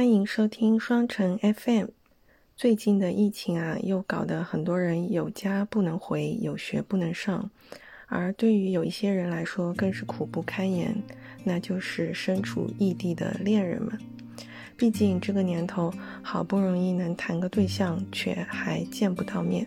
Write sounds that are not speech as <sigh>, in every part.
欢迎收听双城 FM。最近的疫情啊，又搞得很多人有家不能回，有学不能上。而对于有一些人来说，更是苦不堪言，那就是身处异地的恋人们。毕竟这个年头，好不容易能谈个对象，却还见不到面。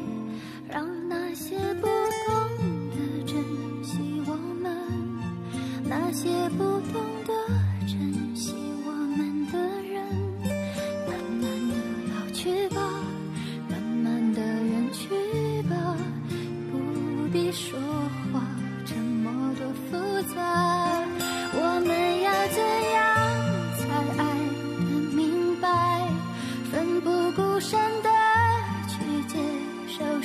让那些不懂得珍惜我们，那些不懂得珍惜我们的人，慢慢的老去吧，慢慢的远去吧，不必说话，沉默多复杂。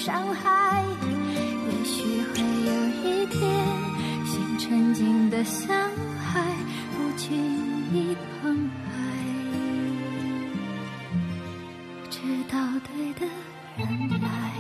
伤害，也许会有一天，心沉静的像海，不轻易澎湃，直到对的人来。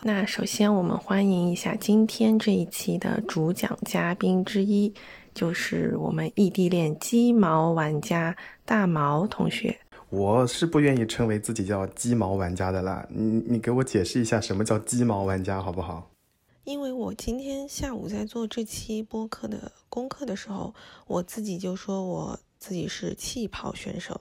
那首先我们欢迎一下今天这一期的主讲嘉宾之一，就是我们异地恋鸡毛玩家大毛同学。我是不愿意称为自己叫鸡毛玩家的啦，你你给我解释一下什么叫鸡毛玩家好不好？因为我今天下午在做这期播客的功课的时候，我自己就说我自己是弃跑选手，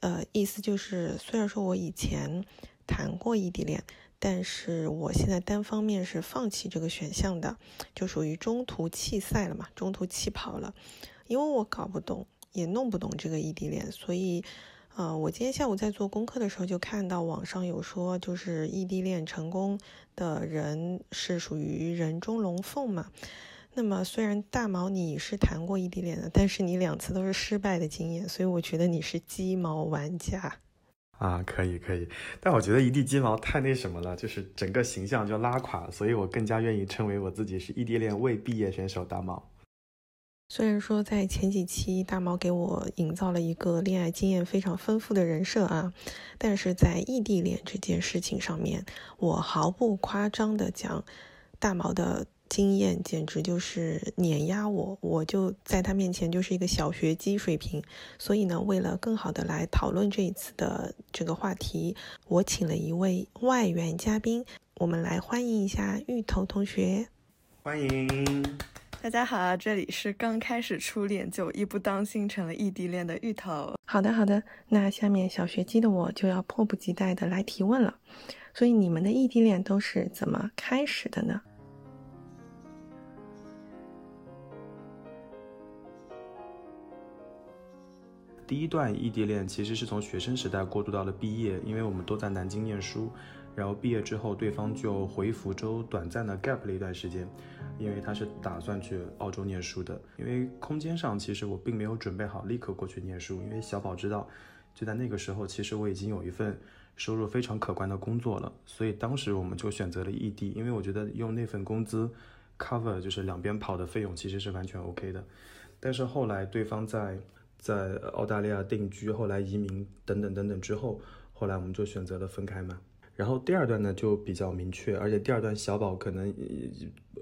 呃，意思就是虽然说我以前谈过异地恋，但是我现在单方面是放弃这个选项的，就属于中途弃赛了嘛，中途弃跑了，因为我搞不懂，也弄不懂这个异地恋，所以。呃，我今天下午在做功课的时候，就看到网上有说，就是异地恋成功的人是属于人中龙凤嘛。那么虽然大毛你是谈过异地恋的，但是你两次都是失败的经验，所以我觉得你是鸡毛玩家。啊，可以可以，但我觉得一地鸡毛太那什么了，就是整个形象就拉垮，所以我更加愿意称为我自己是异地恋未毕业选手大毛。虽然说在前几期大毛给我营造了一个恋爱经验非常丰富的人设啊，但是在异地恋这件事情上面，我毫不夸张的讲，大毛的经验简直就是碾压我，我就在他面前就是一个小学鸡水平。所以呢，为了更好的来讨论这一次的这个话题，我请了一位外援嘉宾，我们来欢迎一下芋头同学。欢迎。大家好，这里是刚开始初恋就一不当心成了异地恋的芋头。好的，好的，那下面小学鸡的我就要迫不及待的来提问了。所以你们的异地恋都是怎么开始的呢？第一段异地恋其实是从学生时代过渡到了毕业，因为我们都在南京念书，然后毕业之后对方就回福州短暂的 gap 了一段时间，因为他是打算去澳洲念书的。因为空间上其实我并没有准备好立刻过去念书，因为小宝知道，就在那个时候其实我已经有一份收入非常可观的工作了，所以当时我们就选择了异地，因为我觉得用那份工资 cover 就是两边跑的费用其实是完全 OK 的。但是后来对方在在澳大利亚定居，后来移民等等等等之后，后来我们就选择了分开嘛。然后第二段呢就比较明确，而且第二段小宝可能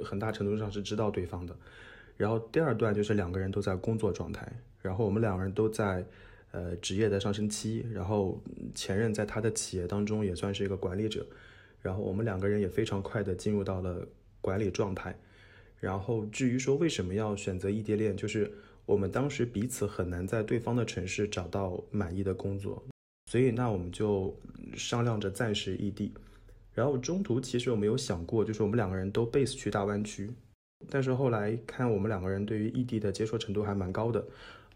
很大程度上是知道对方的。然后第二段就是两个人都在工作状态，然后我们两个人都在呃职业的上升期，然后前任在他的企业当中也算是一个管理者，然后我们两个人也非常快的进入到了管理状态。然后至于说为什么要选择异地恋，就是我们当时彼此很难在对方的城市找到满意的工作，所以那我们就商量着暂时异地。然后中途其实我们有想过，就是我们两个人都 base 去大湾区，但是后来看我们两个人对于异地的接受程度还蛮高的，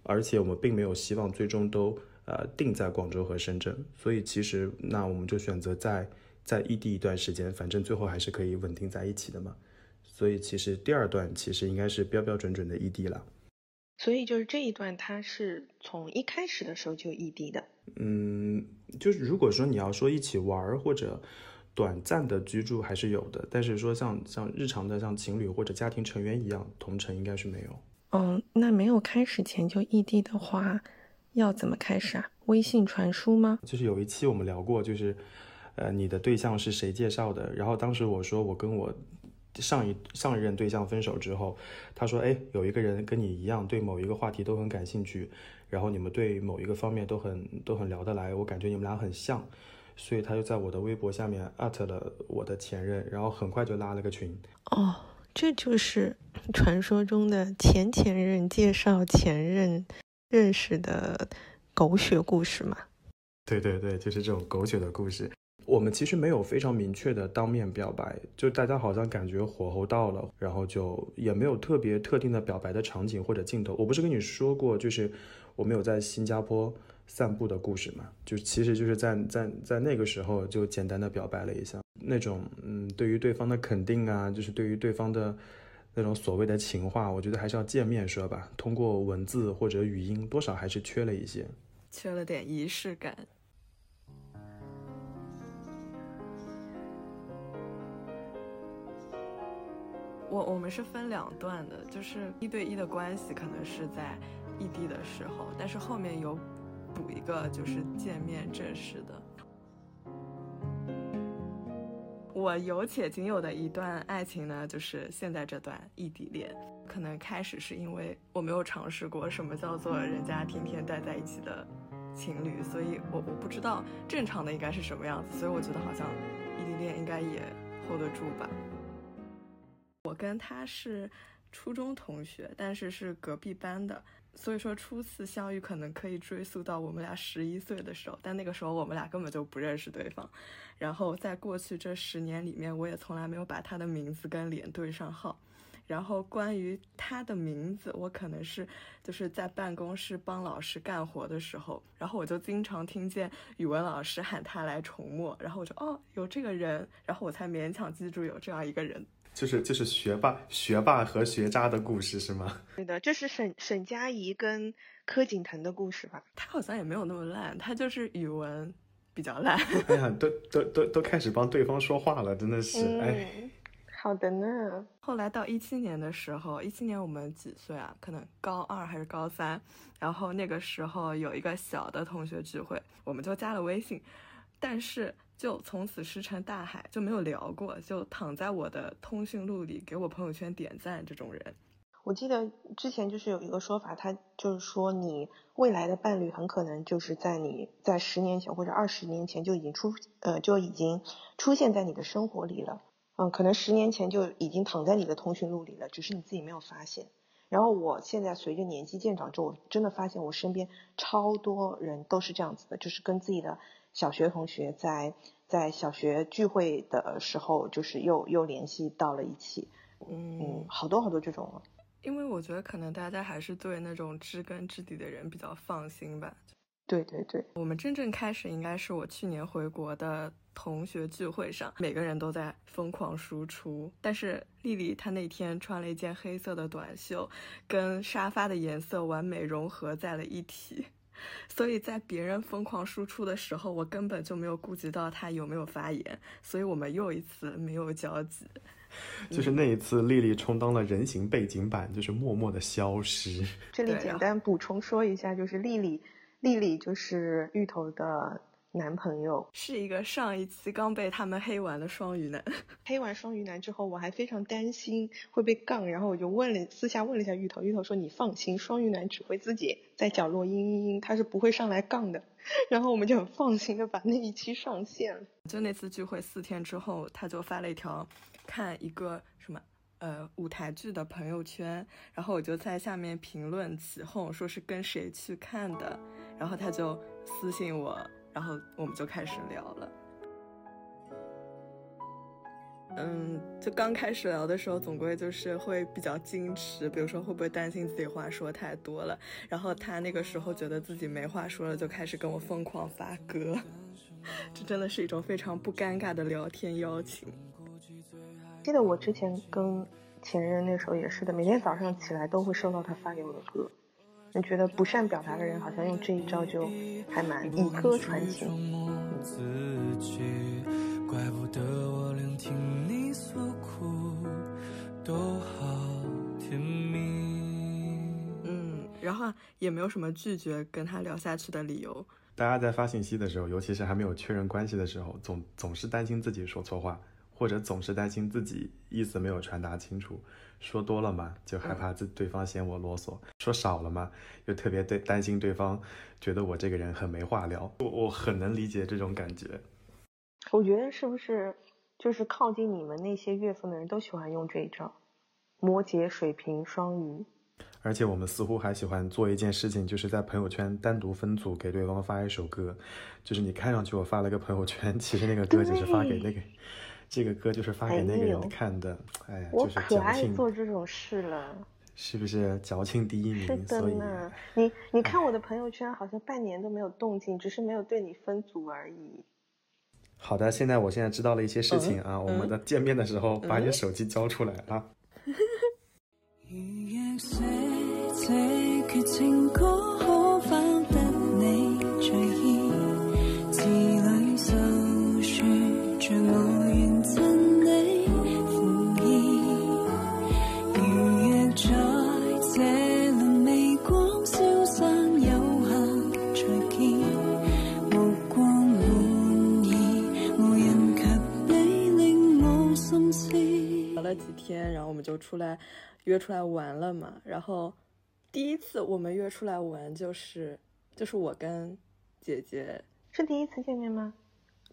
而且我们并没有希望最终都呃定在广州和深圳，所以其实那我们就选择在在异地一段时间，反正最后还是可以稳定在一起的嘛。所以其实第二段其实应该是标标准准的异地了。所以就是这一段，他是从一开始的时候就异地的。嗯，就是如果说你要说一起玩或者短暂的居住还是有的，但是说像像日常的像情侣或者家庭成员一样同城应该是没有。嗯，那没有开始前就异地的话，要怎么开始啊？微信传输吗？就是有一期我们聊过，就是呃你的对象是谁介绍的？然后当时我说我跟我。上一上一任对象分手之后，他说：“哎，有一个人跟你一样，对某一个话题都很感兴趣，然后你们对某一个方面都很都很聊得来，我感觉你们俩很像，所以他就在我的微博下面艾特了我的前任，然后很快就拉了个群。哦，这就是 <laughs> 传说中的前前任介绍前任认识的狗血故事嘛？对对对，就是这种狗血的故事。”我们其实没有非常明确的当面表白，就大家好像感觉火候到了，然后就也没有特别特定的表白的场景或者镜头。我不是跟你说过，就是我们有在新加坡散步的故事嘛？就其实就是在在在那个时候就简单的表白了一下，那种嗯，对于对方的肯定啊，就是对于对方的那种所谓的情话，我觉得还是要见面说吧。通过文字或者语音，多少还是缺了一些，缺了点仪式感。我我们是分两段的，就是一对一的关系可能是在异地的时候，但是后面有补一个就是见面正式的。我有且仅有的一段爱情呢，就是现在这段异地恋，可能开始是因为我没有尝试过什么叫做人家天天待在一起的情侣，所以我我不知道正常的应该是什么样子，所以我觉得好像异地恋应该也 hold 得住吧。跟他是初中同学，但是是隔壁班的，所以说初次相遇可能可以追溯到我们俩十一岁的时候，但那个时候我们俩根本就不认识对方。然后在过去这十年里面，我也从来没有把他的名字跟脸对上号。然后关于他的名字，我可能是就是在办公室帮老师干活的时候，然后我就经常听见语文老师喊他来重默，然后我就哦有这个人，然后我才勉强记住有这样一个人。就是就是学霸学霸和学渣的故事是吗？<laughs> 对的，这是沈沈佳宜跟柯景腾的故事吧？他好像也没有那么烂，他就是语文比较烂。<laughs> 哎呀，都 <laughs> 都都都开始帮对方说话了，真的是哎。好的呢。后来到一七年的时候，一七年我们几岁啊？可能高二还是高三？然后那个时候有一个小的同学聚会，我们就加了微信，但是。就从此石沉大海，就没有聊过，就躺在我的通讯录里给我朋友圈点赞这种人。我记得之前就是有一个说法，他就是说你未来的伴侣很可能就是在你在十年前或者二十年前就已经出呃就已经出现在你的生活里了，嗯，可能十年前就已经躺在你的通讯录里了，只是你自己没有发现。然后我现在随着年纪渐长之后，真的发现我身边超多人都是这样子的，就是跟自己的。小学同学在在小学聚会的时候，就是又又联系到了一起，嗯，好多好多这种。因为我觉得可能大家还是对那种知根知底的人比较放心吧。对对对，我们真正开始应该是我去年回国的同学聚会上，每个人都在疯狂输出，但是丽丽她那天穿了一件黑色的短袖，跟沙发的颜色完美融合在了一起。所以在别人疯狂输出的时候，我根本就没有顾及到他有没有发言，所以我们又一次没有交集。就是那一次，丽丽充当了人形背景板，就是默默的消失。这里简单补充说一下，就是丽丽，丽丽就是芋头的。男朋友是一个上一期刚被他们黑完的双鱼男，<laughs> 黑完双鱼男之后，我还非常担心会被杠，然后我就问了私下问了一下芋头，芋头说你放心，双鱼男只会自己在角落嘤嘤嘤，他是不会上来杠的。<laughs> 然后我们就很放心的把那一期上线了。就那次聚会四天之后，他就发了一条看一个什么呃舞台剧的朋友圈，然后我就在下面评论起哄，说是跟谁去看的，然后他就私信我。然后我们就开始聊了，嗯，就刚开始聊的时候，总归就是会比较矜持，比如说会不会担心自己话说太多了。然后他那个时候觉得自己没话说了，就开始跟我疯狂发歌，<laughs> 这真的是一种非常不尴尬的聊天邀请。记得我之前跟前任那时候也是的，每天早上起来都会收到他发给我的歌。你觉得不善表达的人好像用这一招就还蛮以歌传情。怪不得我聆听你诉苦，都好甜蜜。嗯，然后也没有什么拒绝跟他聊下去的理由。大家在发信息的时候，尤其是还没有确认关系的时候，总总是担心自己说错话，或者总是担心自己意思没有传达清楚。说多了嘛，就害怕自对方嫌我啰嗦；说少了嘛，又特别对担心对方觉得我这个人很没话聊。我我很能理解这种感觉。我觉得是不是就是靠近你们那些月份的人都喜欢用这一招？摩羯、水瓶、双鱼。而且我们似乎还喜欢做一件事情，就是在朋友圈单独分组给对方发一首歌。就是你看上去我发了个朋友圈，其实那个歌就是发给那个。这个歌就是发给那个人看的，哎呀，就是可爱做这种事了，是不是矫情第一名？是的呢，你你看我的朋友圈好像半年都没有动静，只是没有对你分组而已。好的，现在我现在知道了一些事情啊，我们的见面的时候把你手机交出来啊。天，然后我们就出来约出来玩了嘛。然后第一次我们约出来玩，就是就是我跟姐姐是第一次见面吗？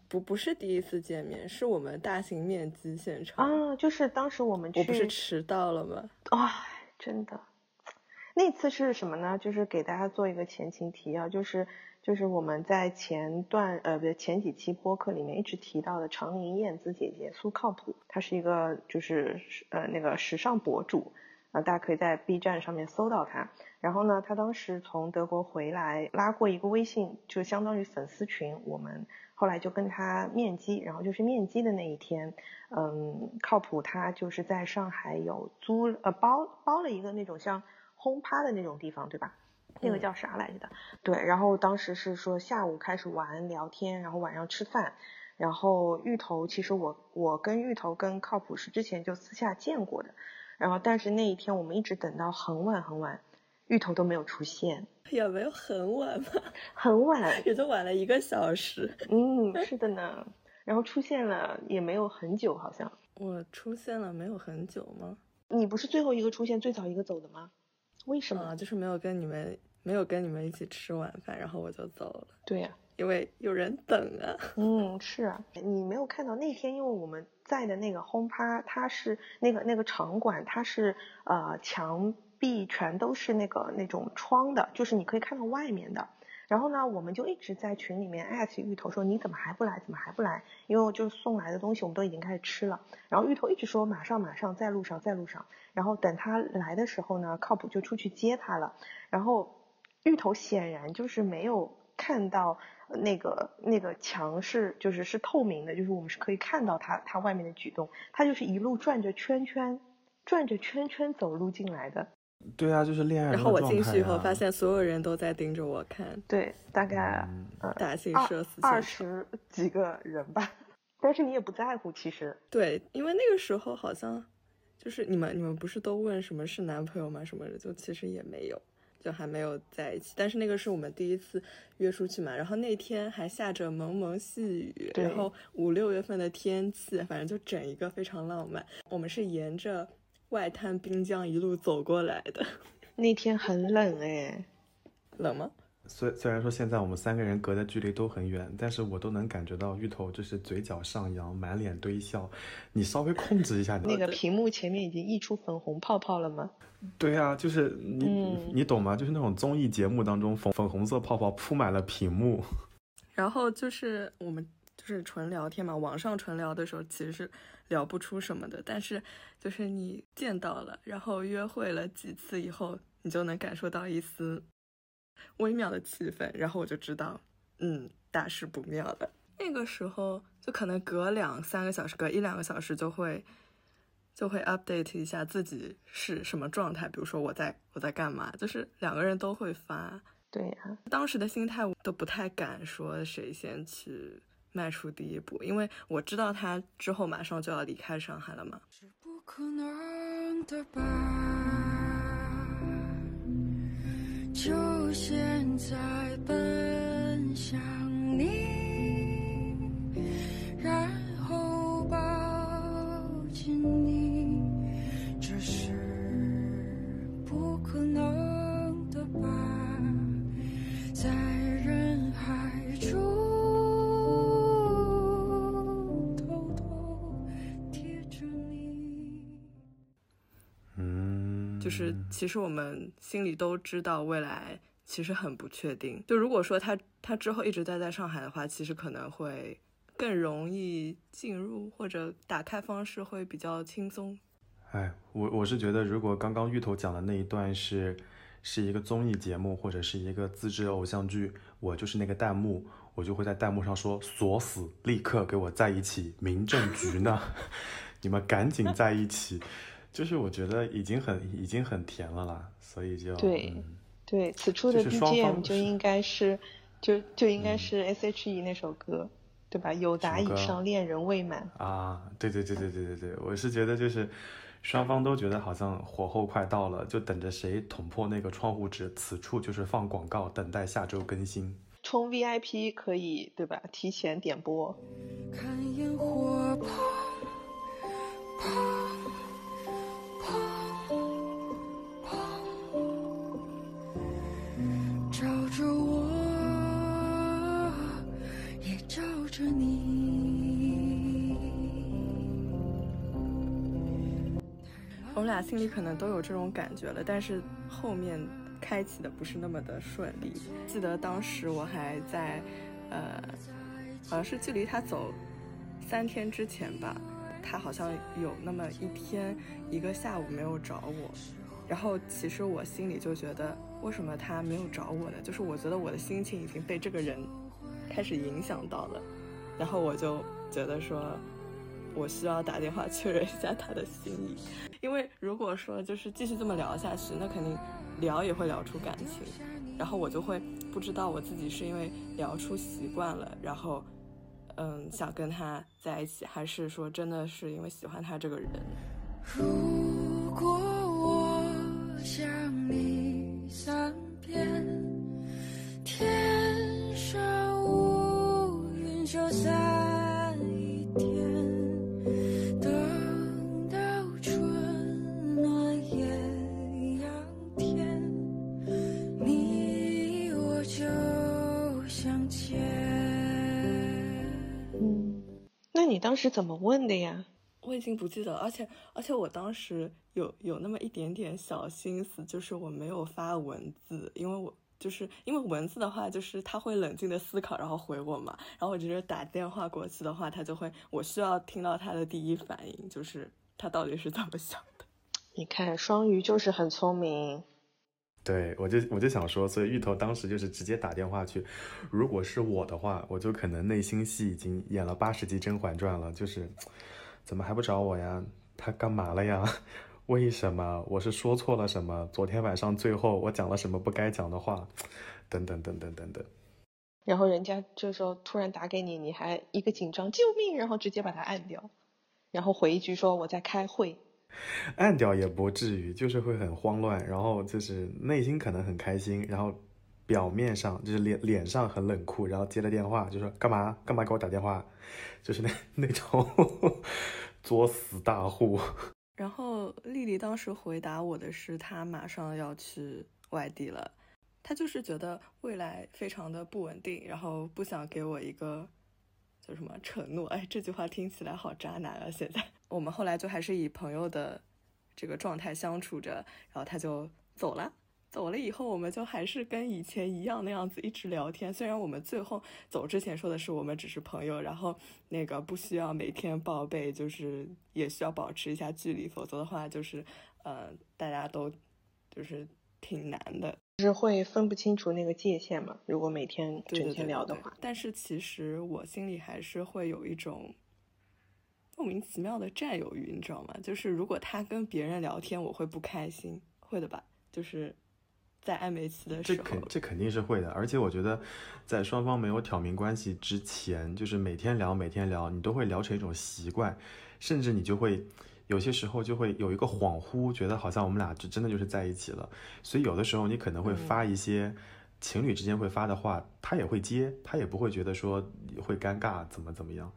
不，不是第一次见面，是我们大型面基现场啊。就是当时我们去，我不是迟到了吗？哇，真的，那次是什么呢？就是给大家做一个前情提要，就是。就是我们在前段呃不对前几期播客里面一直提到的长宁燕子姐姐苏靠谱，她是一个就是呃那个时尚博主啊，大家可以在 B 站上面搜到她。然后呢，她当时从德国回来拉过一个微信，就相当于粉丝群。我们后来就跟她面基，然后就是面基的那一天，嗯，靠谱，她就是在上海有租呃包包了一个那种像轰趴的那种地方，对吧？那个叫啥来着的？对，然后当时是说下午开始玩聊天，然后晚上吃饭，然后芋头其实我我跟芋头跟靠谱是之前就私下见过的，然后但是那一天我们一直等到很晚很晚，芋头都没有出现，<laughs> 也没有很晚吧？<laughs> 很晚，也就晚了一个小时。嗯，是的呢。然后出现了也没有很久，好像我出现了没有很久吗？你不是最后一个出现，最早一个走的吗？为什么？就是没有跟你们没有跟你们一起吃晚饭，然后我就走了。对呀，因为有人等啊。<laughs> 嗯，是啊，你没有看到那天，因为我们在的那个轰趴，它是那个那个场馆，它是呃墙壁全都是那个那种窗的，就是你可以看到外面的。然后呢，我们就一直在群里面艾特芋头说你怎么还不来？怎么还不来？因为就送来的东西我们都已经开始吃了。然后芋头一直说马上马上在路上在路上。然后等他来的时候呢，靠谱就出去接他了。然后芋头显然就是没有看到那个那个墙是就是是透明的，就是我们是可以看到他他外面的举动。他就是一路转着圈圈转着圈圈走路进来的。对啊，就是恋爱。然后我进去以后，发现所有人都在盯着我看。对，大概呃，大型社死二十几个人吧。但是你也不在乎，其实。对，因为那个时候好像就是你们，你们不是都问什么是男朋友吗？什么的，就其实也没有，就还没有在一起。但是那个是我们第一次约出去嘛，然后那天还下着蒙蒙细雨，然后五六月份的天气，反正就整一个非常浪漫。我们是沿着。外滩滨江一路走过来的，那天很冷哎，冷吗？虽虽然说现在我们三个人隔的距离都很远，但是我都能感觉到芋头就是嘴角上扬，满脸堆笑。你稍微控制一下你，那个屏幕前面已经溢出粉红泡泡了吗？对啊，就是你你懂吗？就是那种综艺节目当中粉粉红色泡泡铺满了屏幕。然后就是我们就是纯聊天嘛，网上纯聊的时候其实是。聊不出什么的，但是就是你见到了，然后约会了几次以后，你就能感受到一丝微妙的气氛，然后我就知道，嗯，大事不妙了。那个时候就可能隔两三个小时，隔一两个小时就会就会 update 一下自己是什么状态，比如说我在我在干嘛，就是两个人都会发。对呀，当时的心态我都不太敢说谁先去迈出第一步，因为我知道他之后马上就要离开上海了嘛。是不可能的吧？就现在奔向你，就是其实我们心里都知道未来其实很不确定。就如果说他他之后一直待在上海的话，其实可能会更容易进入或者打开方式会比较轻松。哎，我我是觉得，如果刚刚芋头讲的那一段是是一个综艺节目或者是一个自制偶像剧，我就是那个弹幕，我就会在弹幕上说锁死，立刻给我在一起，民政局呢，<laughs> 你们赶紧在一起。就是我觉得已经很已经很甜了啦，所以就对嗯对，此处的就是双 BGM 方就应该是就就应该是 S.H.E 那首歌，对吧？有达以上恋人未满。啊，对对对对对对对，我是觉得就是双方都觉得好像火候快到了，就等着谁捅破那个窗户纸。此处就是放广告，等待下周更新。充 VIP 可以对吧？提前点播。看烟火们俩心里可能都有这种感觉了，但是后面开启的不是那么的顺利。记得当时我还在，呃，好像是距离他走三天之前吧，他好像有那么一天一个下午没有找我，然后其实我心里就觉得，为什么他没有找我呢？就是我觉得我的心情已经被这个人开始影响到了，然后我就觉得说。我需要打电话确认一下他的心意，因为如果说就是继续这么聊下去，那肯定聊也会聊出感情，然后我就会不知道我自己是因为聊出习惯了，然后嗯想跟他在一起，还是说真的是因为喜欢他这个人。如果我想你三遍，天上乌云就散你当时怎么问的呀？我已经不记得了，而且而且我当时有有那么一点点小心思，就是我没有发文字，因为我就是因为文字的话，就是他会冷静的思考，然后回我嘛，然后我觉得打电话过去的话，他就会我需要听到他的第一反应，就是他到底是怎么想的。你看双鱼就是很聪明，对，我就我就想说，所以芋头当时就是直接打电话去。如果是我的话，我就可能内心戏已经演了八十集《甄嬛传》了，就是怎么还不找我呀？他干嘛了呀？<laughs> 为什么？我是说错了什么？昨天晚上最后我讲了什么不该讲的话？等等等等等等。然后人家这时候突然打给你，你还一个紧张，救命！然后直接把他按掉，然后回一句说我在开会。<laughs> 按掉也不至于，就是会很慌乱，然后就是内心可能很开心，然后表面上就是脸脸上很冷酷，然后接了电话就说干嘛干嘛给我打电话，就是那那种作死大户。<laughs> 然后丽丽当时回答我的是，她马上要去外地了，她就是觉得未来非常的不稳定，然后不想给我一个就什么承诺。哎，这句话听起来好渣男啊！现在我们后来就还是以朋友的这个状态相处着，然后他就走了。走了以后，我们就还是跟以前一样那样子一直聊天。虽然我们最后走之前说的是我们只是朋友，然后那个不需要每天报备，就是也需要保持一下距离，否则的话就是，呃，大家都就是挺难的。就是会分不清楚那个界限嘛。如果每天整对对对对对天聊的话，但是其实我心里还是会有一种，莫名其妙的占有欲，你知道吗？就是如果他跟别人聊天，我会不开心，会的吧？就是在暧昧期的时这候，肯这肯定是会的，而且我觉得，在双方没有挑明关系之前，就是每天聊每天聊，你都会聊成一种习惯，甚至你就会有些时候就会有一个恍惚，觉得好像我们俩就真的就是在一起了。所以有的时候你可能会发一些情侣之间会发的话，他也会接，他也不会觉得说会尴尬怎么怎么样。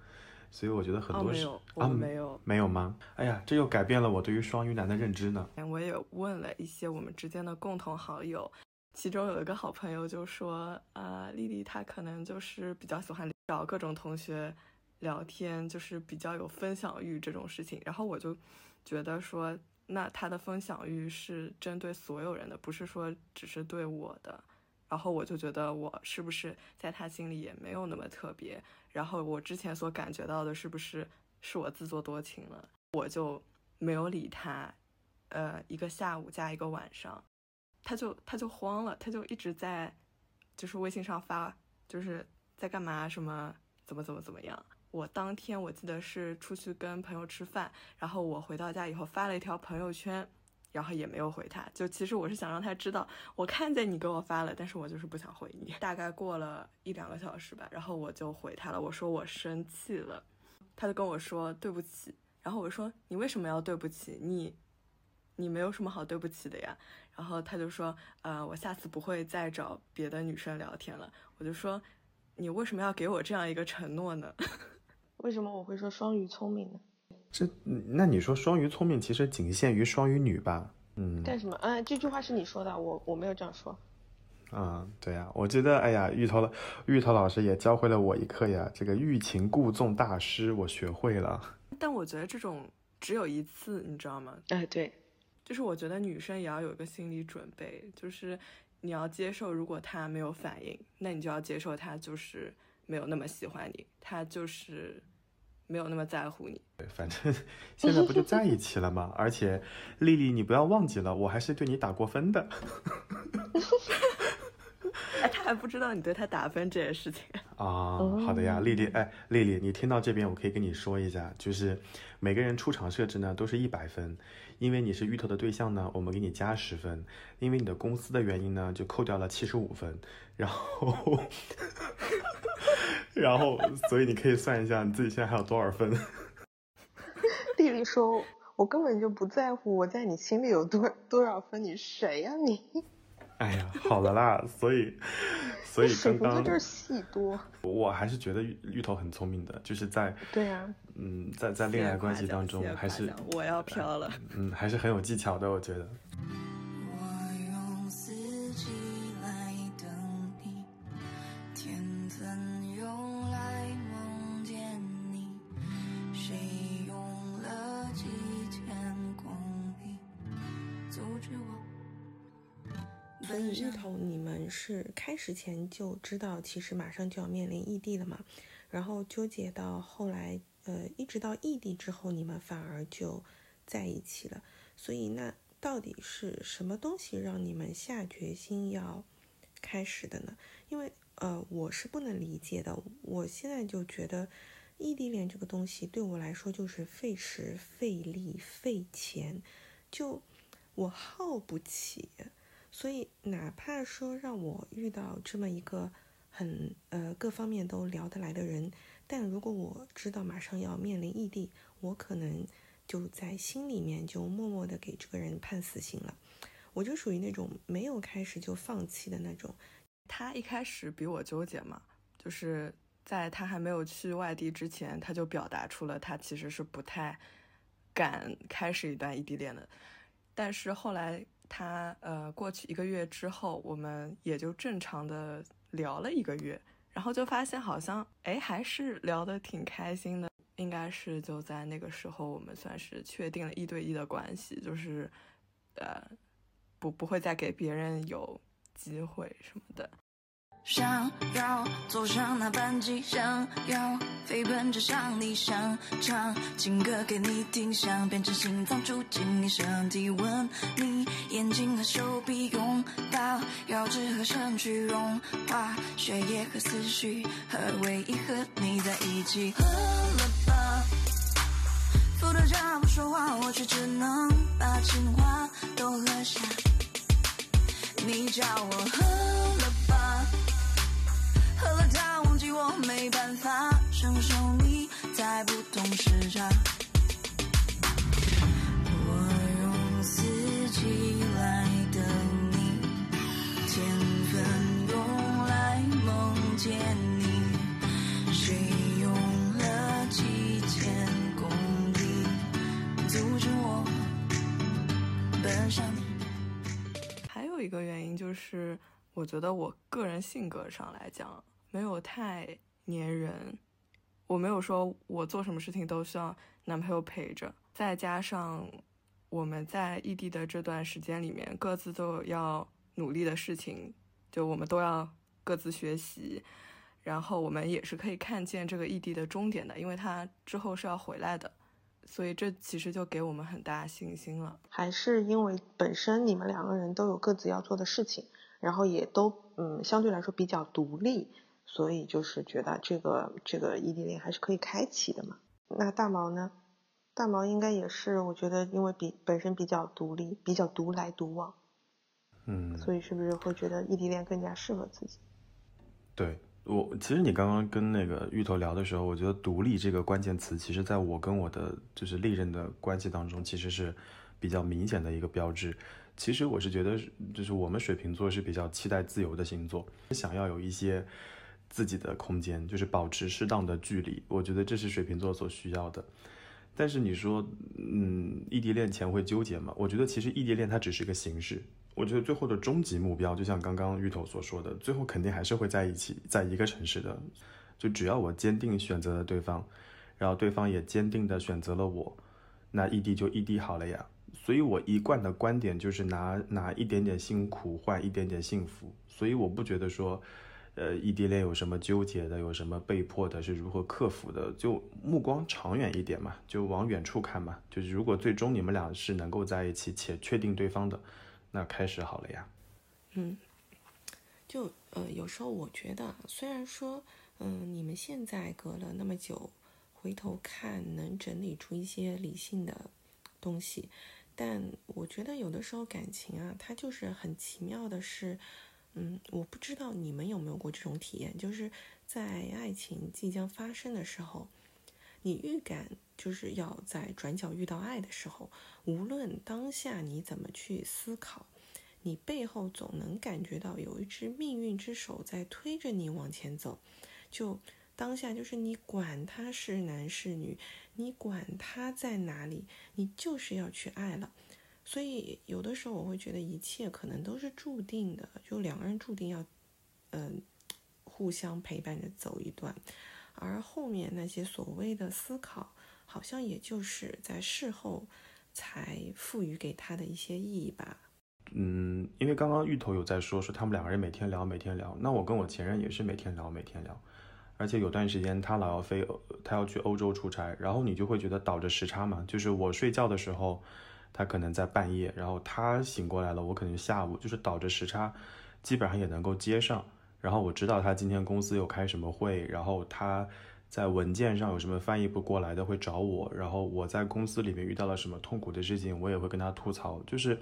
所以我觉得很哦，多时、没有，啊没有。没有吗？哎呀，这又改变了我对于双鱼男的认知呢。我也问了一些我们之间的共同好友，其中有一个好朋友就说，呃，丽丽她可能就是比较喜欢找各种同学聊天，就是比较有分享欲这种事情。然后我就觉得说，那他的分享欲是针对所有人的，不是说只是对我的。然后我就觉得我是不是在他心里也没有那么特别，然后我之前所感觉到的是不是是我自作多情了，我就没有理他，呃，一个下午加一个晚上，他就他就慌了，他就一直在就是微信上发，就是在干嘛什么怎么怎么怎么样。我当天我记得是出去跟朋友吃饭，然后我回到家以后发了一条朋友圈。然后也没有回他，就其实我是想让他知道，我看见你给我发了，但是我就是不想回你。大概过了一两个小时吧，然后我就回他了，我说我生气了，他就跟我说对不起，然后我说你为什么要对不起？你你没有什么好对不起的呀。然后他就说，呃，我下次不会再找别的女生聊天了。我就说，你为什么要给我这样一个承诺呢？为什么我会说双鱼聪明呢？这那你说双鱼聪明，其实仅限于双鱼女吧？嗯，干什么？嗯，这句话是你说的，我我没有这样说。啊，对呀，我觉得，哎呀，芋头芋头老师也教会了我一课呀，这个欲擒故纵大师，我学会了。但我觉得这种只有一次，你知道吗？哎，对，就是我觉得女生也要有一个心理准备，就是你要接受，如果他没有反应，那你就要接受他就是没有那么喜欢你，他就是没有那么在乎你。对，反正 <laughs> 现在不就在一起了吗？而且，丽丽，你不要忘记了，我还是对你打过分的。<laughs> 哎，他还不知道你对他打分这件事情。<laughs> 啊，好的呀，丽丽，哎，丽丽，你听到这边，我可以跟你说一下，就是每个人出场设置呢都是一百分，因为你是芋头的对象呢，我们给你加十分，因为你的公司的原因呢，就扣掉了七十五分，然后，<laughs> 然后，所以你可以算一下你自己现在还有多少分。<laughs> 丽丽说：“我根本就不在乎我在你心里有多多少分，你谁呀、你？<laughs> 哎呀，好了啦，所以，所以水刚刚就是戏多。我还是觉得芋芋头很聪明的，就是在对啊，嗯，在在恋爱关系当中还是我要飘了。嗯还是很有技巧的，我觉得。我用四季来等你，天分用来梦见你，谁用了几千公里阻止我？所以芋头，你们是开始前就知道，其实马上就要面临异地了嘛？然后纠结到后来，呃，一直到异地之后，你们反而就在一起了。所以那到底是什么东西让你们下决心要开始的呢？因为呃，我是不能理解的。我现在就觉得，异地恋这个东西对我来说就是费时、费力、费钱，就我耗不起。所以，哪怕说让我遇到这么一个很呃各方面都聊得来的人，但如果我知道马上要面临异地，我可能就在心里面就默默的给这个人判死刑了。我就属于那种没有开始就放弃的那种。他一开始比我纠结嘛，就是在他还没有去外地之前，他就表达出了他其实是不太敢开始一段异地恋的。但是后来他呃过去一个月之后，我们也就正常的聊了一个月，然后就发现好像哎还是聊得挺开心的。应该是就在那个时候，我们算是确定了一对一的关系，就是呃不不会再给别人有机会什么的。想要坐上那班机，想要飞奔着上你，想唱情歌给你听，想变成心脏住进你身体，吻你眼睛和手臂，拥抱腰肢和身躯，融化血液和思绪，和唯一和你在一起，喝了吧，伏特加不说话，我却只能把情话都喝下。你叫我喝了，我没办法承受你在不同时差。我用四季来等你，天分用来梦见你，谁用了几千公里阻止我奔向你？还有一个原因就是，我觉得我个人性格上来讲，没有太粘人。我没有说我做什么事情都需要男朋友陪着，再加上我们在异地的这段时间里面，各自都要努力的事情，就我们都要各自学习，然后我们也是可以看见这个异地的终点的，因为他之后是要回来的，所以这其实就给我们很大信心了。还是因为本身你们两个人都有各自要做的事情，然后也都嗯相对来说比较独立，所以就是觉得这个这个异地恋还是可以开启的嘛。那大毛呢？大毛应该也是，我觉得因为比本身比较独立，比较独来独往，嗯，所以是不是会觉得异地恋更加适合自己？对我，其实你刚刚跟那个芋头聊的时候，我觉得“独立”这个关键词，其实在我跟我的就是历任的关系当中，其实是比较明显的一个标志。其实我是觉得，就是我们水瓶座是比较期待自由的星座，想要有一些自己的空间，就是保持适当的距离。我觉得这是水瓶座所需要的。但是你说，嗯，异地恋前会纠结吗？我觉得其实异地恋它只是个形式。我觉得最后的终极目标，就像刚刚芋头所说的，最后肯定还是会在一起，在一个城市的。就只要我坚定选择了对方，然后对方也坚定的选择了我，那异地就异地好了呀。所以我一贯的观点就是拿拿一点点辛苦换一点点幸福。所以我不觉得说，呃，异地恋有什么纠结的，有什么被迫的，是如何克服的？就目光长远一点嘛，就往远处看嘛。就是如果最终你们俩是能够在一起且确定对方的，那开始好了呀。嗯，就呃，有时候我觉得，虽然说，嗯、你们现在隔了那么久，回头看能整理出一些理性的东西，但我觉得有的时候感情啊，它就是很奇妙的是，嗯，我不知道你们有没有过这种体验，就是在爱情即将发生的时候，你预感就是要在转角遇到爱的时候，无论当下你怎么去思考。你背后总能感觉到有一只命运之手在推着你往前走，就当下就是你管他是男是女，你管他在哪里，你就是要去爱了。所以有的时候我会觉得一切可能都是注定的，就两个人注定要，嗯、互相陪伴着走一段，而后面那些所谓的思考，好像也就是在事后才赋予给他的一些意义吧。嗯，因为刚刚芋头有在说，说他们两个人每天聊，每天聊。那我跟我前任也是每天聊，每天聊。而且有段时间他老要飞，他要去欧洲出差，然后你就会觉得倒着时差嘛，就是我睡觉的时候，他可能在半夜，然后他醒过来了，我可能下午，就是倒着时差，基本上也能够接上。然后我知道他今天公司有开什么会，然后他在文件上有什么翻译不过来的会找我，然后我在公司里面遇到了什么痛苦的事情，我也会跟他吐槽，就是。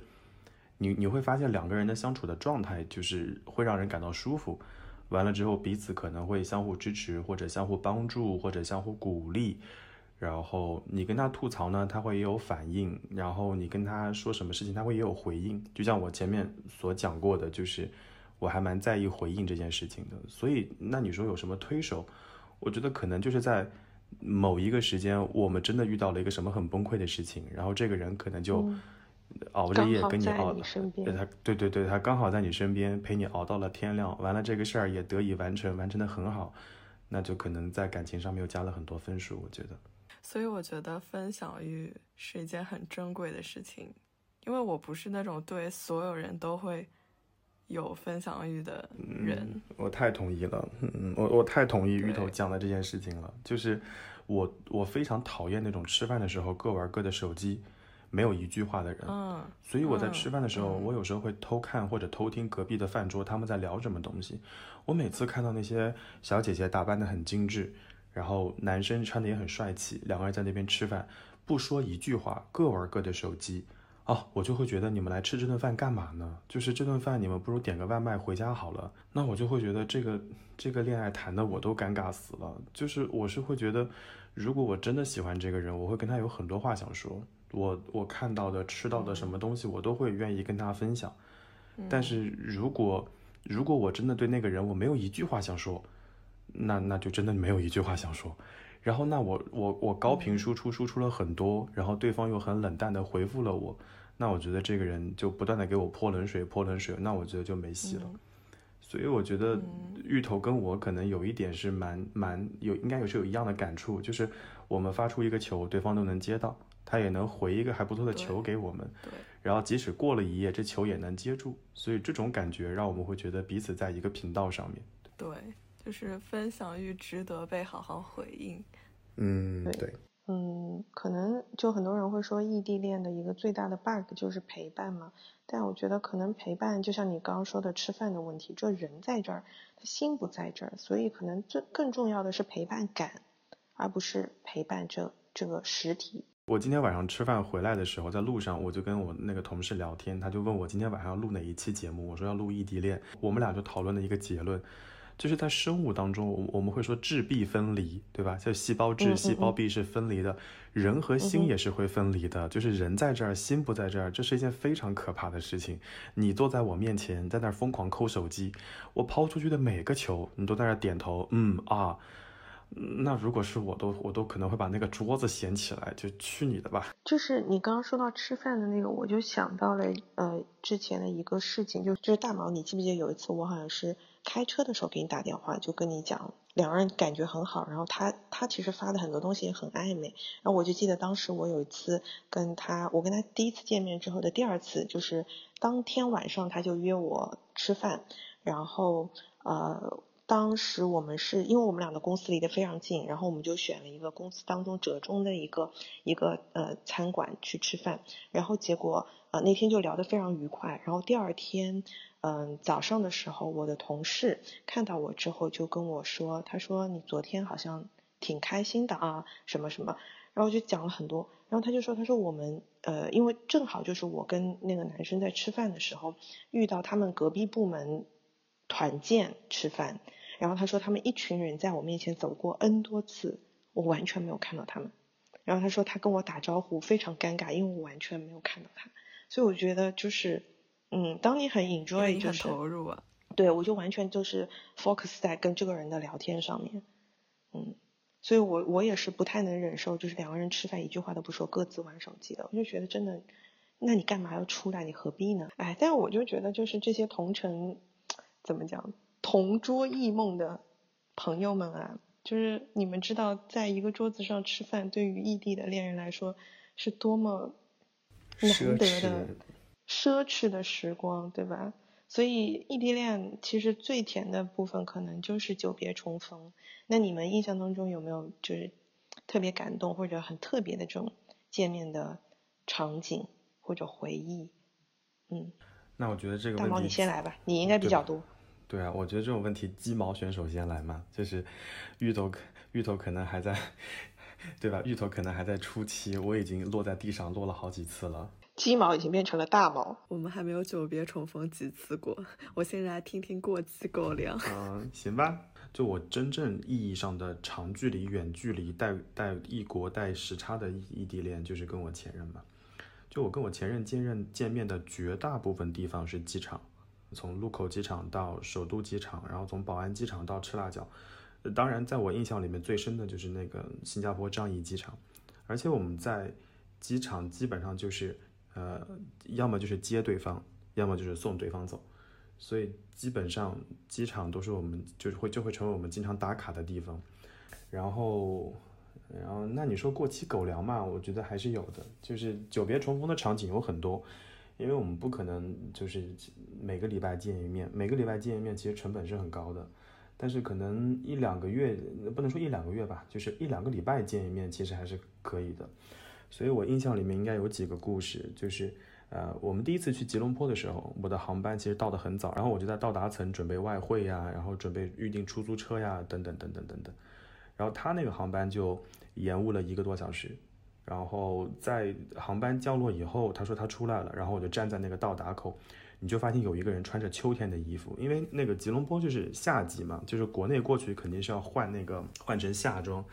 你你会发现两个人的相处的状态就是会让人感到舒服，完了之后彼此可能会相互支持，或者相互帮助，或者相互鼓励。然后你跟他吐槽呢，他会也有反应；然后你跟他说什么事情，他会也有回应。就像我前面所讲过的，就是我还蛮在意回应这件事情的。所以那你说有什么推手？我觉得可能就是在某一个时间，我们真的遇到了一个什么很崩溃的事情，然后这个人可能就。嗯熬着夜跟你熬你身边对他，对对对，他刚好在你身边陪你熬到了天亮，完了这个事儿也得以完成，完成的很好，那就可能在感情上面又加了很多分数，我觉得。所以我觉得分享欲是一件很珍贵的事情，因为我不是那种对所有人都会有分享欲的人。我太同意了，嗯，我我太同意芋头讲的这件事情了，就是我我非常讨厌那种吃饭的时候各玩各的手机，没有一句话的人。嗯，所以我在嗯吃饭的时候，嗯我有时候会偷看或者偷听隔壁的饭桌他们在聊什么东西。我每次看到那些小姐姐打扮的很精致，然后男生穿的也很帅气，两个人在那边吃饭，不说一句话，各玩各的手机，哦，我就会觉得你们来吃这顿饭干嘛呢？就是这顿饭你们不如点个外卖回家好了。那我就会觉得这个这个恋爱谈的我都尴尬死了。就是我是会觉得，如果我真的喜欢这个人，我会跟他有很多话想说。我我看到的、吃到的什么东西，我都会愿意跟他分享。但是如果如果我真的对那个人我没有一句话想说，那那就真的没有一句话想说。然后那我我我高频输出输出了很多，然后对方又很冷淡的回复了我，那我觉得这个人就不断的给我泼冷水泼冷水，那我觉得就没戏了。所以我觉得芋头跟我可能有一点是蛮蛮有应该也是有一样的感触，就是我们发出一个球，对方都能接到。他也能回一个还不错的球给我们，对，然后即使过了一夜，这球也能接住，所以这种感觉让我们会觉得彼此在一个频道上面。对，就是分享欲值得被好好回应。嗯，对，嗯，可能就很多人会说异地恋的一个最大的 bug 就是陪伴嘛，但我觉得可能陪伴就像你刚刚说的吃饭的问题，这人在这儿，他心不在这儿，所以可能最更重要的是陪伴感，而不是陪伴这这个实体。我今天晚上吃饭回来的时候，在路上我就跟我那个同事聊天，他就问我今天晚上要录哪一期节目，我说要录异地恋，我们俩就讨论了一个结论，就是在生物当中，我我们会说质壁分离，对吧？就细胞质、细胞壁是分离的，人和心也是会分离的，就是人在这儿，心不在这儿，这是一件非常可怕的事情。你坐在我面前，在那儿疯狂抠手机，我抛出去的每个球，你都在那儿点头，嗯啊。那如果是我都我都可能会把那个桌子掀起来，就去你的吧。就是你刚刚说到吃饭的那个，我就想到了呃之前的一个事情，就就是大毛，你记不记得有一次我好像是开车的时候给你打电话，就跟你讲两个人感觉很好，然后他他其实发的很多东西也很暧昧，然后我就记得当时我有一次跟他，我跟他第一次见面之后的第二次，就是当天晚上他就约我吃饭，然后呃。当时我们是因为我们俩的公司离得非常近，然后我们就选了一个公司当中折中的一个一个呃餐馆去吃饭，然后结果那天就聊得非常愉快，然后第二天嗯早上的时候，我的同事看到我之后就跟我说，他说你昨天好像挺开心的啊什么什么，然后就讲了很多，然后他就说他说我们呃因为正好就是我跟那个男生在吃饭的时候遇到他们隔壁部门团建吃饭。然后他说，他们一群人在我面前走过 N 多次，我完全没有看到他们。然后他说，他跟我打招呼非常尴尬，因为我完全没有看到他。所以我觉得就是，嗯，当你很 enjoy，就是投入啊。对，我就完全就是 focus 在跟这个人的聊天上面。嗯，所以我我也是不太能忍受，就是两个人吃饭一句话都不说，各自玩手机的。我就觉得真的，那你干嘛要出来？你何必呢？哎，但我就觉得就是这些同城，怎么讲？同桌异梦的朋友们啊，就是你们知道，在一个桌子上吃饭，对于异地的恋人来说，是多么难得的奢侈的时光，对吧？所以异地恋其实最甜的部分，可能就是久别重逢。那你们印象当中有没有就是特别感动或者很特别的这种见面的场景或者回忆？嗯，那我觉得这个大毛你先来吧，你应该比较多。对啊，我觉得这种问题鸡毛选手先来嘛，就是芋头，芋头可能还在，对吧？芋头可能还在初期，我已经落在地上落了好几次了。鸡毛已经变成了大毛，我们还没有久别重逢几次过。我先来听听过期狗粮。嗯，行吧。就我真正意义上的长距离、远距离带带异国带时差的异地恋，就是跟我前任嘛。就我跟我前任见任见面的绝大部分地方是机场。从禄口机场到首都机场，然后从宝安机场到赤腊角，当然，在我印象里面最深的就是那个新加坡樟宜机场，而且我们在机场基本上就是，呃，要么就是接对方，要么就是送对方走，所以基本上机场都是我们就是会就会成为我们经常打卡的地方。然后，然后那你说过期狗粮嘛？我觉得还是有的，就是久别重逢的场景有很多。因为我们不可能就是每个礼拜见一面，每个礼拜见一面其实成本是很高的，但是可能一两个月，不能说一两个月吧，就是一两个礼拜见一面，其实还是可以的。所以我印象里面应该有几个故事，就是呃，我们第一次去吉隆坡的时候，我的航班其实到的很早，然后我就在到达层准备外汇呀，然后准备预订出租车呀，等等等等等等，然后他那个航班就延误了一个多小时。然后在航班降落以后，他说他出来了，然后我就站在那个到达口，你就发现有一个人穿着秋天的衣服，因为那个吉隆坡就是夏季嘛，就是国内过去肯定是要换那个换成夏装，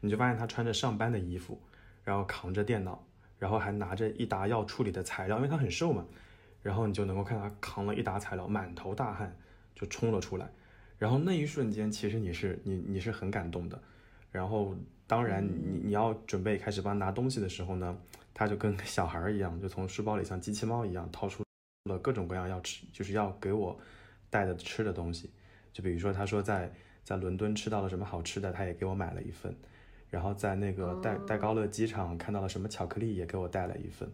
你就发现他穿着上班的衣服，然后扛着电脑，然后还拿着一沓要处理的材料，因为他很瘦嘛，然后你就能够看他扛了一沓材料，满头大汗就冲了出来，然后那一瞬间其实你是你你是很感动的，然后。当然，你你要准备开始帮他拿东西的时候呢，他就跟小孩一样，就从书包里像机器猫一样掏出了各种各样要吃，就是要给我带的吃的东西。就比如说，他说在在伦敦吃到了什么好吃的，他也给我买了一份。然后在那个戴戴高乐机场看到了什么巧克力，也给我带了一份。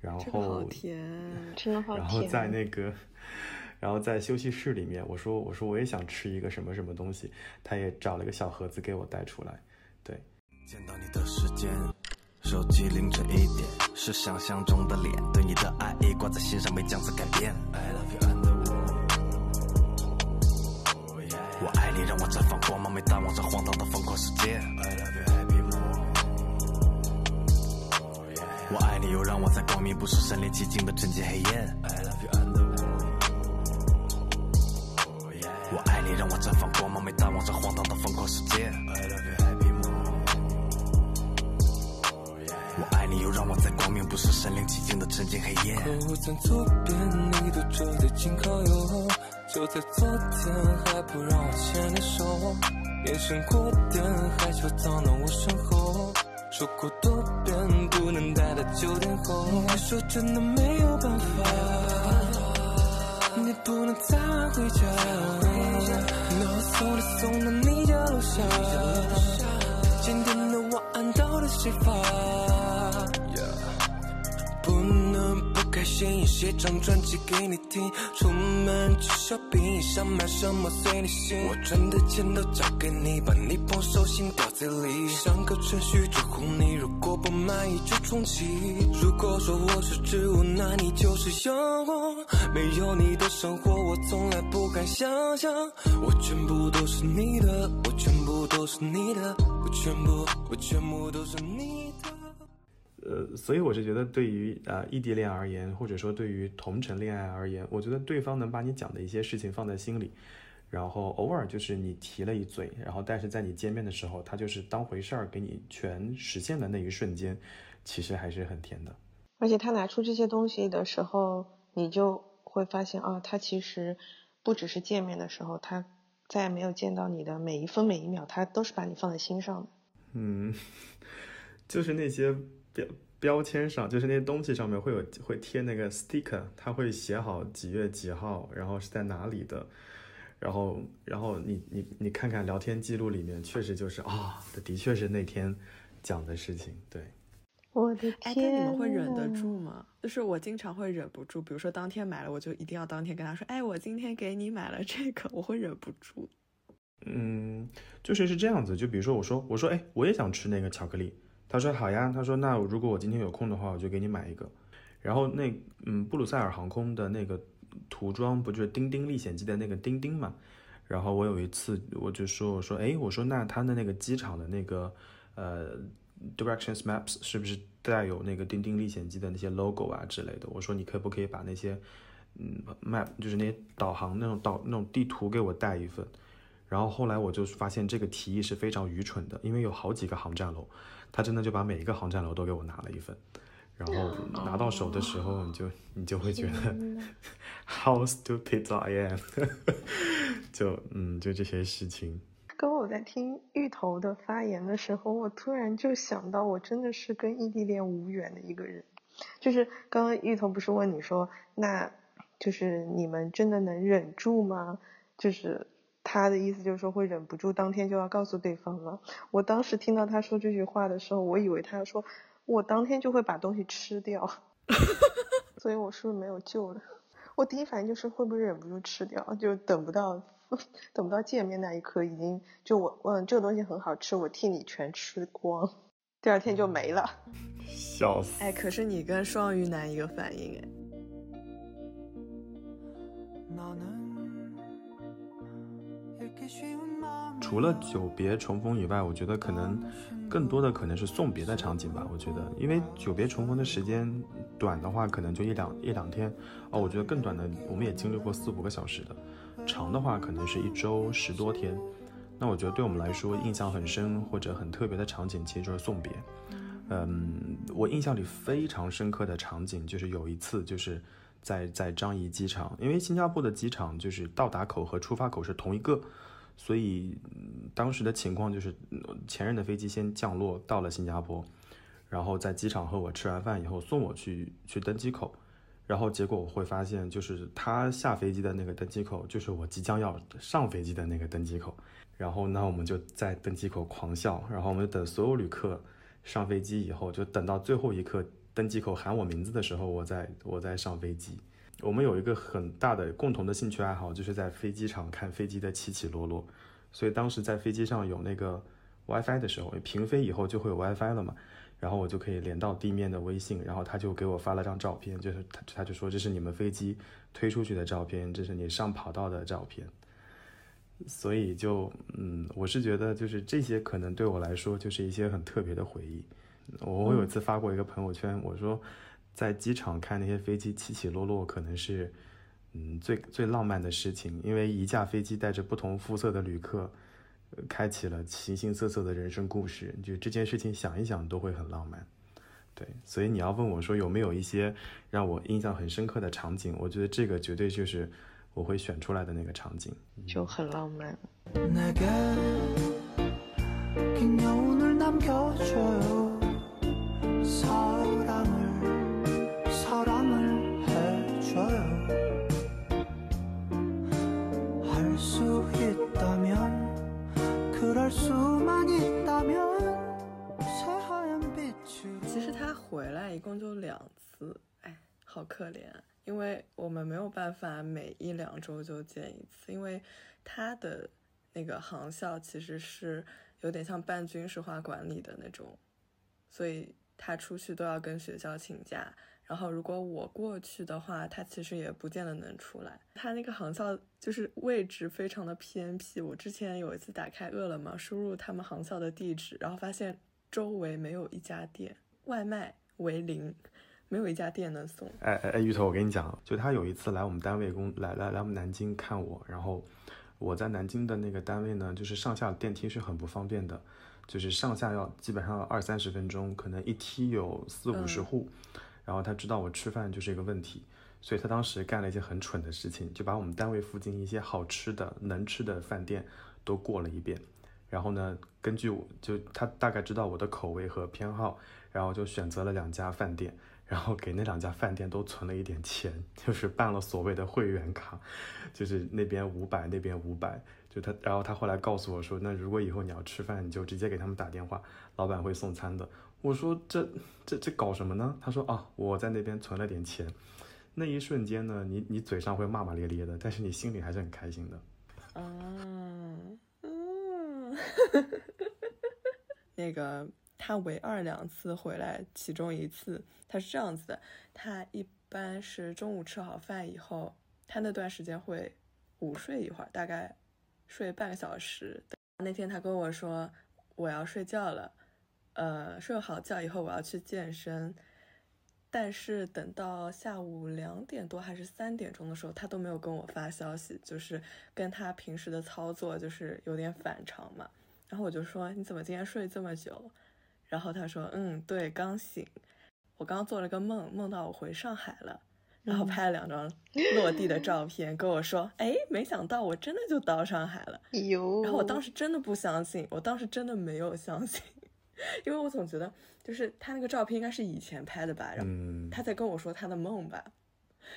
然后好甜，真的好甜。然后在那个，然后在休息室里面，我说我说我也想吃一个什么什么东西，他也找了个小盒子给我带出来。对，见到你的时间，手机凌晨一点，是想象中的脸，对你的爱意挂在心上没将子改变。I love you and 我，我爱你让我绽放光芒，没淡忘这荒唐的疯狂世界。I love you happy more，我爱你又让我在光明不是身临其境的沉浸黑夜。I love you and 我，我爱你让我绽放光芒，没淡忘这荒唐的疯狂世界。I love you 又让我在光明不是身临其境的沉浸黑夜。客户站左边，你都走得紧靠右，就在昨天还不让我牵你手，眼神过点害羞藏到我身后，说过多遍不能待到九点后，你说真的没有办法，你不能再晚回家，那我送你送到你家楼下，今天的晚安到底谁发？不能不开心，写张专辑给你听。出门去 shopping，想买什么随你心。我赚的钱都交给你，把你捧手心掉嘴里。上个程序祝福你，如果不满意就重启。如果说我是植物，那你就是阳光。没有你的生活，我从来不敢想象。我全部都是你的，我全部都是你的，我全部，我全部都是你的。呃，所以我是觉得，对于呃异地恋而言，或者说对于同城恋爱而言，我觉得对方能把你讲的一些事情放在心里，然后偶尔就是你提了一嘴，然后但是在你见面的时候，他就是当回事儿，给你全实现的那一瞬间，其实还是很甜的。而且他拿出这些东西的时候，你就会发现啊，他其实不只是见面的时候，他在没有见到你的每一分每一秒，他都是把你放在心上的。嗯，<laughs> 就是那些。标标签上就是那些东西上面会有会贴那个 sticker，它会写好几月几号，然后是在哪里的，然后然后你你你看看聊天记录里面，确实就是啊，的确是那天讲的事情。对，我的天，那你们会忍得住吗？就是我经常会忍不住，比如说当天买了，我就一定要当天跟他说，哎，我今天给你买了这个，<laughs> 我会忍不住。嗯，就是是这样子，就比如说我说我说哎，我也想吃那个巧克力。他说好呀，他说那如果我今天有空的话，我就给你买一个。然后那嗯，布鲁塞尔航空的那个涂装不就是《丁丁历险记》的那个丁丁嘛？然后我有一次我就说我说哎我说那他的那个机场的那个呃 directions maps 是不是带有那个《丁丁历险记》的那些 logo 啊之类的？我说你可不可以把那些嗯 map 就是那些导航那种导那种地图给我带一份？然后后来我就发现这个提议是非常愚蠢的，因为有好几个航站楼。他真的就把每一个航站楼都给我拿了一份，然后拿到手的时候，你就你就会觉得，<laughs> how stupid I am，<laughs> 就嗯，就这些事情。刚刚我在听芋头的发言的时候，我突然就想到，我真的是跟异地恋无缘的一个人。就是刚刚芋头不是问你说，那就是你们真的能忍住吗？就是。他的意思就是说会忍不住当天就要告诉对方了。我当时听到他说这句话的时候，我以为他要说我当天就会把东西吃掉，<laughs> 所以我是不是没有救了？我第一反应就是会不会忍不住吃掉，就等不到 <laughs> 等不到见面那一刻，已经就我嗯这个东西很好吃，我替你全吃光，第二天就没了。<laughs> 笑死！哎，可是你跟双鱼男一个反应哎。除了久别重逢以外，我觉得可能更多的可能是送别的场景吧。我觉得，因为久别重逢的时间短的话，可能就一两一两天哦。我觉得更短的，我们也经历过四五个小时的；长的话，可能是一周十多天。那我觉得对我们来说，印象很深或者很特别的场景，其实就是送别。嗯，我印象里非常深刻的场景就是有一次，就是在在樟宜机场，因为新加坡的机场就是到达口和出发口是同一个。所以当时的情况就是，前任的飞机先降落到了新加坡，然后在机场和我吃完饭以后送我去去登机口，然后结果我会发现，就是他下飞机的那个登机口，就是我即将要上飞机的那个登机口。然后呢，我们就在登机口狂笑，然后我们就等所有旅客上飞机以后，就等到最后一刻登机口喊我名字的时候，我再我再上飞机。我们有一个很大的共同的兴趣爱好，就是在飞机场看飞机的起起落落。所以当时在飞机上有那个 WiFi 的时候，平飞以后就会有 WiFi 了嘛，然后我就可以连到地面的微信，然后他就给我发了张照片，就是他他就说这是你们飞机推出去的照片，这是你上跑道的照片。所以就嗯，我是觉得就是这些可能对我来说就是一些很特别的回忆。我我有一次发过一个朋友圈，我说。在机场看那些飞机起起落落，可能是，嗯，最最浪漫的事情。因为一架飞机带着不同肤色的旅客，开启了形形色色的人生故事。就这件事情想一想都会很浪漫。对，所以你要问我说有没有一些让我印象很深刻的场景，我觉得这个绝对就是我会选出来的那个场景，就很浪漫。回来一共就两次，哎，好可怜，因为我们没有办法每一两周就见一次，因为他的那个航校其实是有点像半军事化管理的那种，所以他出去都要跟学校请假。然后如果我过去的话，他其实也不见得能出来。他那个航校就是位置非常的偏僻。我之前有一次打开饿了么，输入他们航校的地址，然后发现周围没有一家店，外卖为零，没有一家店能送。哎哎哎，芋头，我跟你讲，就他有一次来我们单位工来来来我们南京看我，然后我在南京的那个单位呢，就是上下电梯是很不方便的，就是上下要基本上二三十分钟，可能一梯有四五十户。然后他知道我吃饭就是一个问题，所以他当时干了一件很蠢的事情，就把我们单位附近一些好吃的、能吃的饭店都过了一遍。然后呢，根据我就他大概知道我的口味和偏好，然后就选择了两家饭店，然后给那两家饭店都存了一点钱，就是办了所谓的会员卡，就是那边五百，那边五百。就他，然后他后来告诉我说，那如果以后你要吃饭，你就直接给他们打电话，老板会送餐的。我说这这这搞什么呢？他说啊，我在那边存了点钱。那一瞬间呢，你你嘴上会骂骂咧咧的，但是你心里还是很开心的。嗯嗯，<laughs> 那个他唯二两次回来，其中一次他是这样子的，他一般是中午吃好饭以后，他那段时间会午睡一会儿，大概睡半个小时。那天他跟我说我要睡觉了。呃，睡好觉以后我要去健身，但是等到下午两点多还是三点钟的时候，他都没有跟我发消息，就是跟他平时的操作就是有点反常嘛。然后我就说你怎么今天睡这么久？然后他说嗯，对，刚醒，我刚做了个梦，梦到我回上海了，然后拍了两张落地的照片，跟我说，哎，没想到我真的就到上海了。哟，然后我当时真的不相信，我当时真的没有相信。<laughs> 因为我总觉得，就是他那个照片应该是以前拍的吧，然后他在跟我说他的梦吧，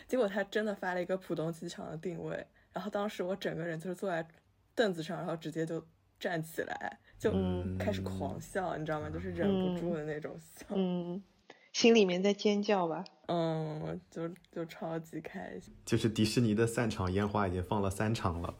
结果他真的发了一个浦东机场的定位，然后当时我整个人就是坐在凳子上，然后直接就站起来，就开始狂笑，你知道吗？就是忍不住的那种笑，嗯，心里面在尖叫吧，嗯，就就超级开心，就是迪士尼的散场烟花已经放了三场了。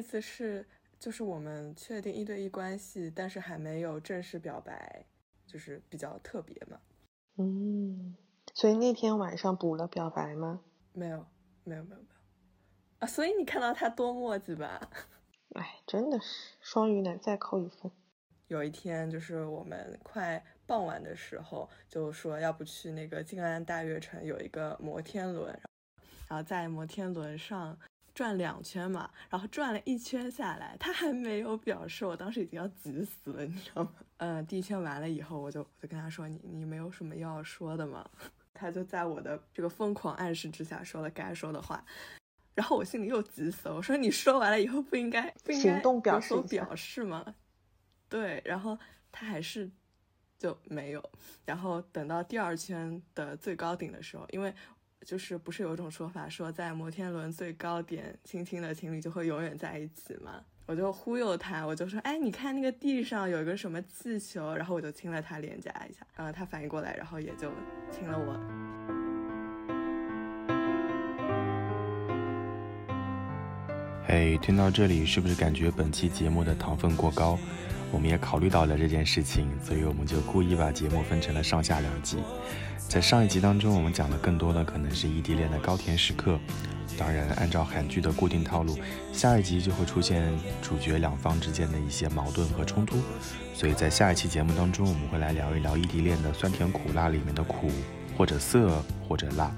那次是就是我们确定一对一关系，但是还没有正式表白，就是比较特别嘛。嗯，所以那天晚上补了表白吗？没有，没有，没有，没有啊！所以你看到他多墨迹吧？<laughs> 哎，真的是双鱼男，再扣一分。有一天，就是我们快傍晚的时候，就说要不去那个静安大悦城有一个摩天轮，然后在摩天轮上转两圈嘛，然后转了一圈下来，他还没有表示，我当时已经要急死了，你知道吗？嗯，第一圈完了以后，我就我就跟他说，你你没有什么要说的吗？<laughs> 他就在我的这个疯狂暗示之下说了该说的话，然后我心里又急死了，我说你说完了以后不应该不应该行动表示有所表示吗？对，然后他还是就没有。然后等到第二圈的最高顶的时候，因为就是不是有一种说法说在摩天轮最高点亲亲的情侣就会永远在一起吗？我就忽悠他，我就说，哎，你看那个地上有一个什么气球，然后我就亲了他脸颊一下，然后他反应过来，然后也就亲了我。嘿，听到这里是不是感觉本期节目的糖分过高？我们也考虑到了这件事情，所以我们就故意把节目分成了上下两集。在上一集当中，我们讲的更多的可能是异地恋的高甜时刻。当然，按照韩剧的固定套路，下一集就会出现主角两方之间的一些矛盾和冲突。所以在下一期节目当中，我们会来聊一聊异地恋的酸甜苦辣里面的苦，或者涩，或者辣。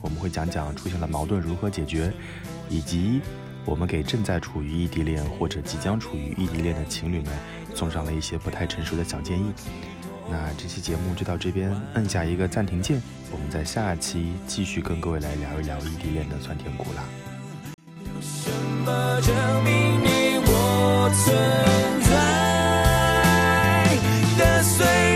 我们会讲讲出现了矛盾如何解决，以及我们给正在处于异地恋或者即将处于异地恋的情侣们送上了一些不太成熟的小建议，那这期节目就到这边，按下一个暂停键，我们在下期继续跟各位来聊一聊异地恋的酸甜苦辣。有什么证明你我存在？的岁月。